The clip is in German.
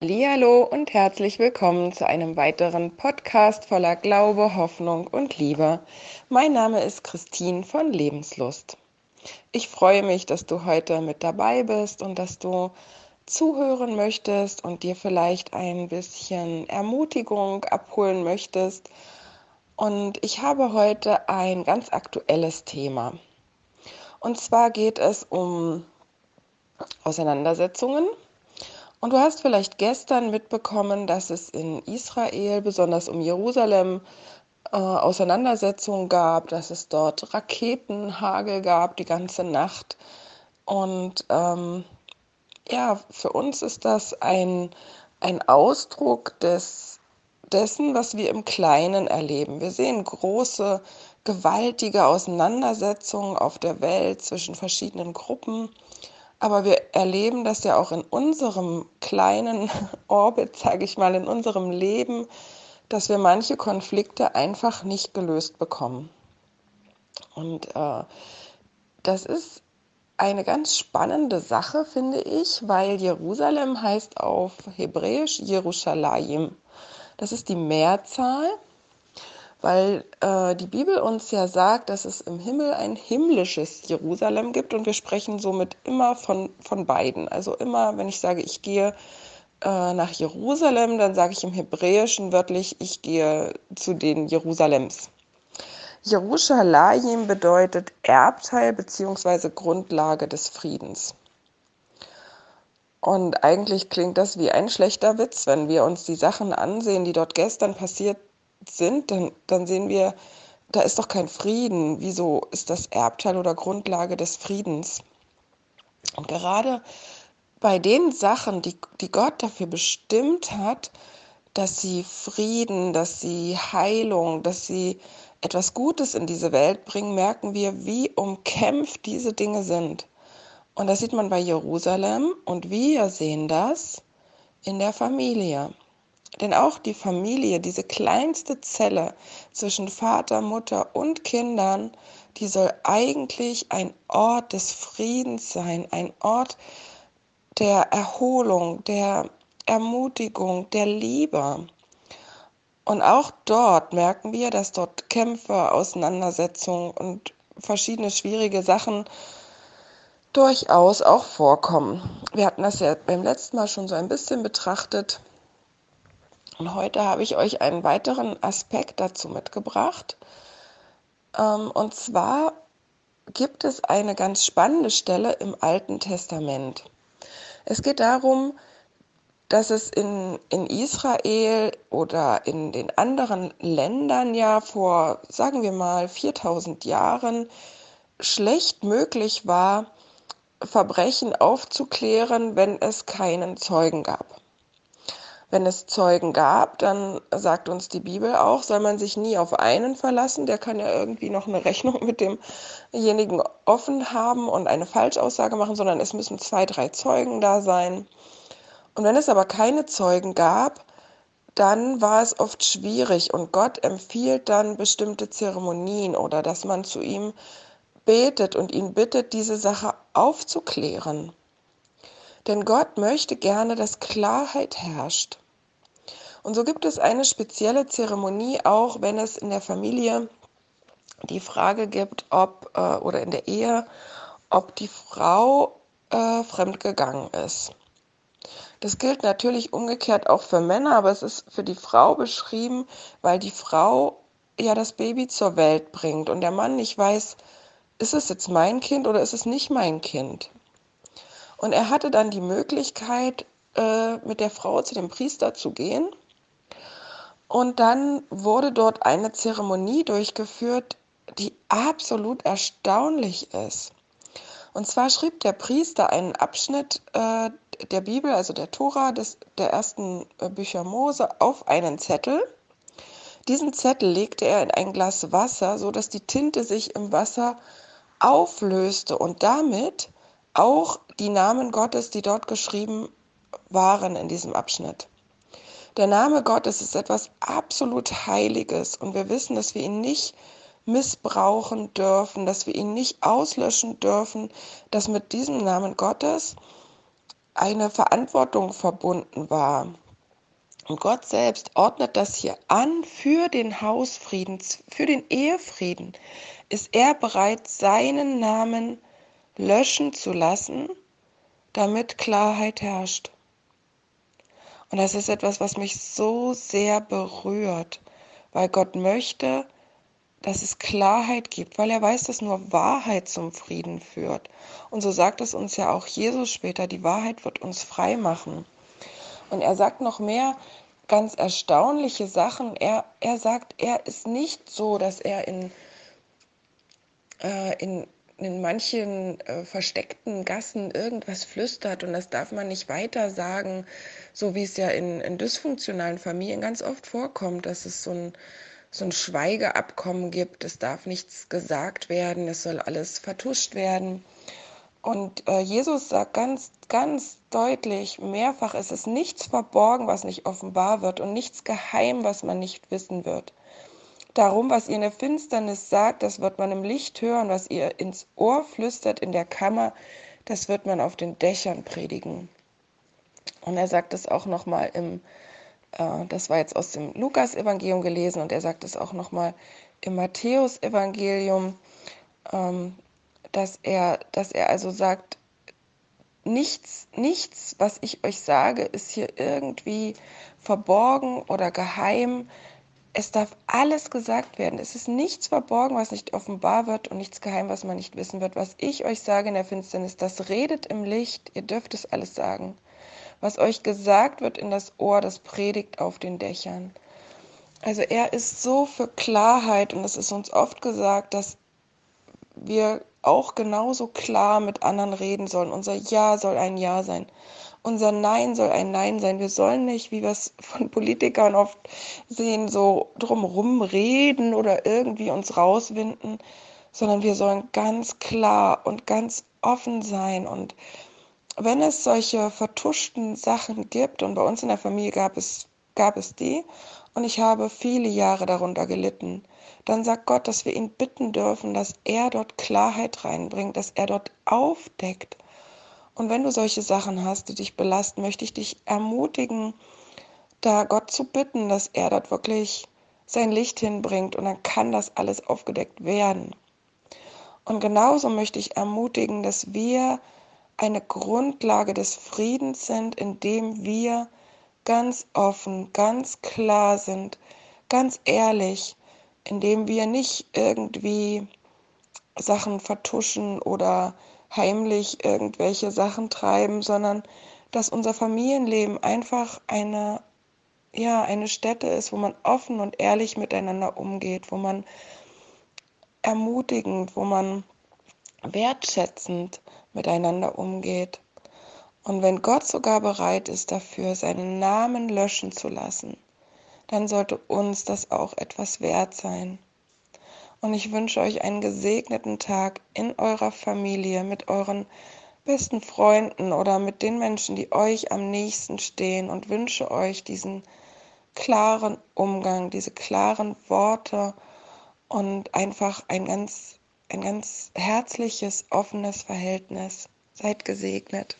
Hallo und herzlich willkommen zu einem weiteren Podcast voller Glaube, Hoffnung und Liebe. Mein Name ist Christine von Lebenslust. Ich freue mich, dass du heute mit dabei bist und dass du zuhören möchtest und dir vielleicht ein bisschen Ermutigung abholen möchtest. Und ich habe heute ein ganz aktuelles Thema. Und zwar geht es um Auseinandersetzungen und du hast vielleicht gestern mitbekommen, dass es in Israel, besonders um Jerusalem, äh, Auseinandersetzungen gab, dass es dort Raketenhagel gab die ganze Nacht. Und ähm, ja, für uns ist das ein, ein Ausdruck des, dessen, was wir im Kleinen erleben. Wir sehen große, gewaltige Auseinandersetzungen auf der Welt zwischen verschiedenen Gruppen. Aber wir erleben das ja auch in unserem kleinen Orbit, sage ich mal, in unserem Leben, dass wir manche Konflikte einfach nicht gelöst bekommen. Und äh, das ist eine ganz spannende Sache, finde ich, weil Jerusalem heißt auf Hebräisch Jerusalem. Das ist die Mehrzahl weil äh, die Bibel uns ja sagt, dass es im Himmel ein himmlisches Jerusalem gibt und wir sprechen somit immer von, von beiden. Also immer, wenn ich sage, ich gehe äh, nach Jerusalem, dann sage ich im Hebräischen wörtlich, ich gehe zu den Jerusalems. Jerusalem bedeutet Erbteil bzw. Grundlage des Friedens. Und eigentlich klingt das wie ein schlechter Witz, wenn wir uns die Sachen ansehen, die dort gestern passiert sind, dann, dann sehen wir, da ist doch kein Frieden. Wieso ist das Erbteil oder Grundlage des Friedens? Und gerade bei den Sachen, die, die Gott dafür bestimmt hat, dass sie Frieden, dass sie Heilung, dass sie etwas Gutes in diese Welt bringen, merken wir, wie umkämpft diese Dinge sind. Und das sieht man bei Jerusalem und wir sehen das in der Familie. Denn auch die Familie, diese kleinste Zelle zwischen Vater, Mutter und Kindern, die soll eigentlich ein Ort des Friedens sein, ein Ort der Erholung, der Ermutigung, der Liebe. Und auch dort merken wir, dass dort Kämpfe, Auseinandersetzungen und verschiedene schwierige Sachen durchaus auch vorkommen. Wir hatten das ja beim letzten Mal schon so ein bisschen betrachtet und heute habe ich euch einen weiteren Aspekt dazu mitgebracht. Ähm, und zwar gibt es eine ganz spannende Stelle im Alten Testament. Es geht darum, dass es in, in Israel oder in den anderen Ländern ja vor, sagen wir mal, 4000 Jahren schlecht möglich war, Verbrechen aufzuklären, wenn es keinen Zeugen gab. Wenn es Zeugen gab, dann sagt uns die Bibel auch, soll man sich nie auf einen verlassen. Der kann ja irgendwie noch eine Rechnung mit demjenigen offen haben und eine Falschaussage machen, sondern es müssen zwei, drei Zeugen da sein. Und wenn es aber keine Zeugen gab, dann war es oft schwierig und Gott empfiehlt dann bestimmte Zeremonien oder dass man zu ihm betet und ihn bittet, diese Sache aufzuklären. Denn Gott möchte gerne, dass Klarheit herrscht. Und so gibt es eine spezielle Zeremonie, auch wenn es in der Familie die Frage gibt, ob äh, oder in der Ehe, ob die Frau äh, fremdgegangen ist. Das gilt natürlich umgekehrt auch für Männer, aber es ist für die Frau beschrieben, weil die Frau ja das Baby zur Welt bringt und der Mann nicht weiß, ist es jetzt mein Kind oder ist es nicht mein Kind. Und er hatte dann die Möglichkeit, äh, mit der Frau zu dem Priester zu gehen. Und dann wurde dort eine Zeremonie durchgeführt, die absolut erstaunlich ist. Und zwar schrieb der Priester einen Abschnitt äh, der Bibel, also der Tora, des, der ersten äh, Bücher Mose, auf einen Zettel. Diesen Zettel legte er in ein Glas Wasser, so dass die Tinte sich im Wasser auflöste und damit auch die Namen Gottes, die dort geschrieben waren in diesem Abschnitt. Der Name Gottes ist etwas absolut Heiliges und wir wissen, dass wir ihn nicht missbrauchen dürfen, dass wir ihn nicht auslöschen dürfen, dass mit diesem Namen Gottes eine Verantwortung verbunden war. Und Gott selbst ordnet das hier an für den Hausfrieden, für den Ehefrieden. Ist er bereit, seinen Namen löschen zu lassen, damit Klarheit herrscht. Und das ist etwas, was mich so sehr berührt, weil Gott möchte, dass es Klarheit gibt, weil er weiß, dass nur Wahrheit zum Frieden führt. Und so sagt es uns ja auch Jesus später, die Wahrheit wird uns frei machen. Und er sagt noch mehr ganz erstaunliche Sachen. Er, er sagt, er ist nicht so, dass er in, äh, in, in manchen äh, versteckten Gassen irgendwas flüstert und das darf man nicht weiter sagen, so wie es ja in, in dysfunktionalen Familien ganz oft vorkommt, dass es so ein, so ein Schweigeabkommen gibt, es darf nichts gesagt werden, es soll alles vertuscht werden. Und äh, Jesus sagt ganz, ganz deutlich, mehrfach, es ist nichts verborgen, was nicht offenbar wird und nichts geheim, was man nicht wissen wird. Darum, was ihr in der Finsternis sagt, das wird man im Licht hören, was ihr ins Ohr flüstert in der Kammer, das wird man auf den Dächern predigen. Und er sagt es auch nochmal im, äh, das war jetzt aus dem Lukas-Evangelium gelesen und er sagt es auch nochmal im Matthäus-Evangelium, ähm, dass er, dass er also sagt, nichts, nichts, was ich euch sage, ist hier irgendwie verborgen oder geheim. Es darf alles gesagt werden. Es ist nichts verborgen, was nicht offenbar wird und nichts geheim, was man nicht wissen wird. Was ich euch sage in der Finsternis, das redet im Licht. Ihr dürft es alles sagen. Was euch gesagt wird in das Ohr, das predigt auf den Dächern. Also er ist so für Klarheit und es ist uns oft gesagt, dass wir auch genauso klar mit anderen reden sollen. Unser Ja soll ein Ja sein. Unser Nein soll ein Nein sein. Wir sollen nicht, wie wir es von Politikern oft sehen, so drumherum reden oder irgendwie uns rauswinden, sondern wir sollen ganz klar und ganz offen sein. Und wenn es solche vertuschten Sachen gibt, und bei uns in der Familie gab es, gab es die, und ich habe viele Jahre darunter gelitten, dann sagt Gott, dass wir ihn bitten dürfen, dass er dort Klarheit reinbringt, dass er dort aufdeckt. Und wenn du solche Sachen hast, die dich belasten, möchte ich dich ermutigen, da Gott zu bitten, dass er dort wirklich sein Licht hinbringt und dann kann das alles aufgedeckt werden. Und genauso möchte ich ermutigen, dass wir eine Grundlage des Friedens sind, indem wir ganz offen, ganz klar sind, ganz ehrlich indem wir nicht irgendwie Sachen vertuschen oder heimlich irgendwelche Sachen treiben, sondern dass unser Familienleben einfach eine ja, eine Stätte ist, wo man offen und ehrlich miteinander umgeht, wo man ermutigend, wo man wertschätzend miteinander umgeht. Und wenn Gott sogar bereit ist dafür, seinen Namen löschen zu lassen, dann sollte uns das auch etwas wert sein. Und ich wünsche euch einen gesegneten Tag in eurer Familie, mit euren besten Freunden oder mit den Menschen, die euch am nächsten stehen und wünsche euch diesen klaren Umgang, diese klaren Worte und einfach ein ganz, ein ganz herzliches, offenes Verhältnis. Seid gesegnet.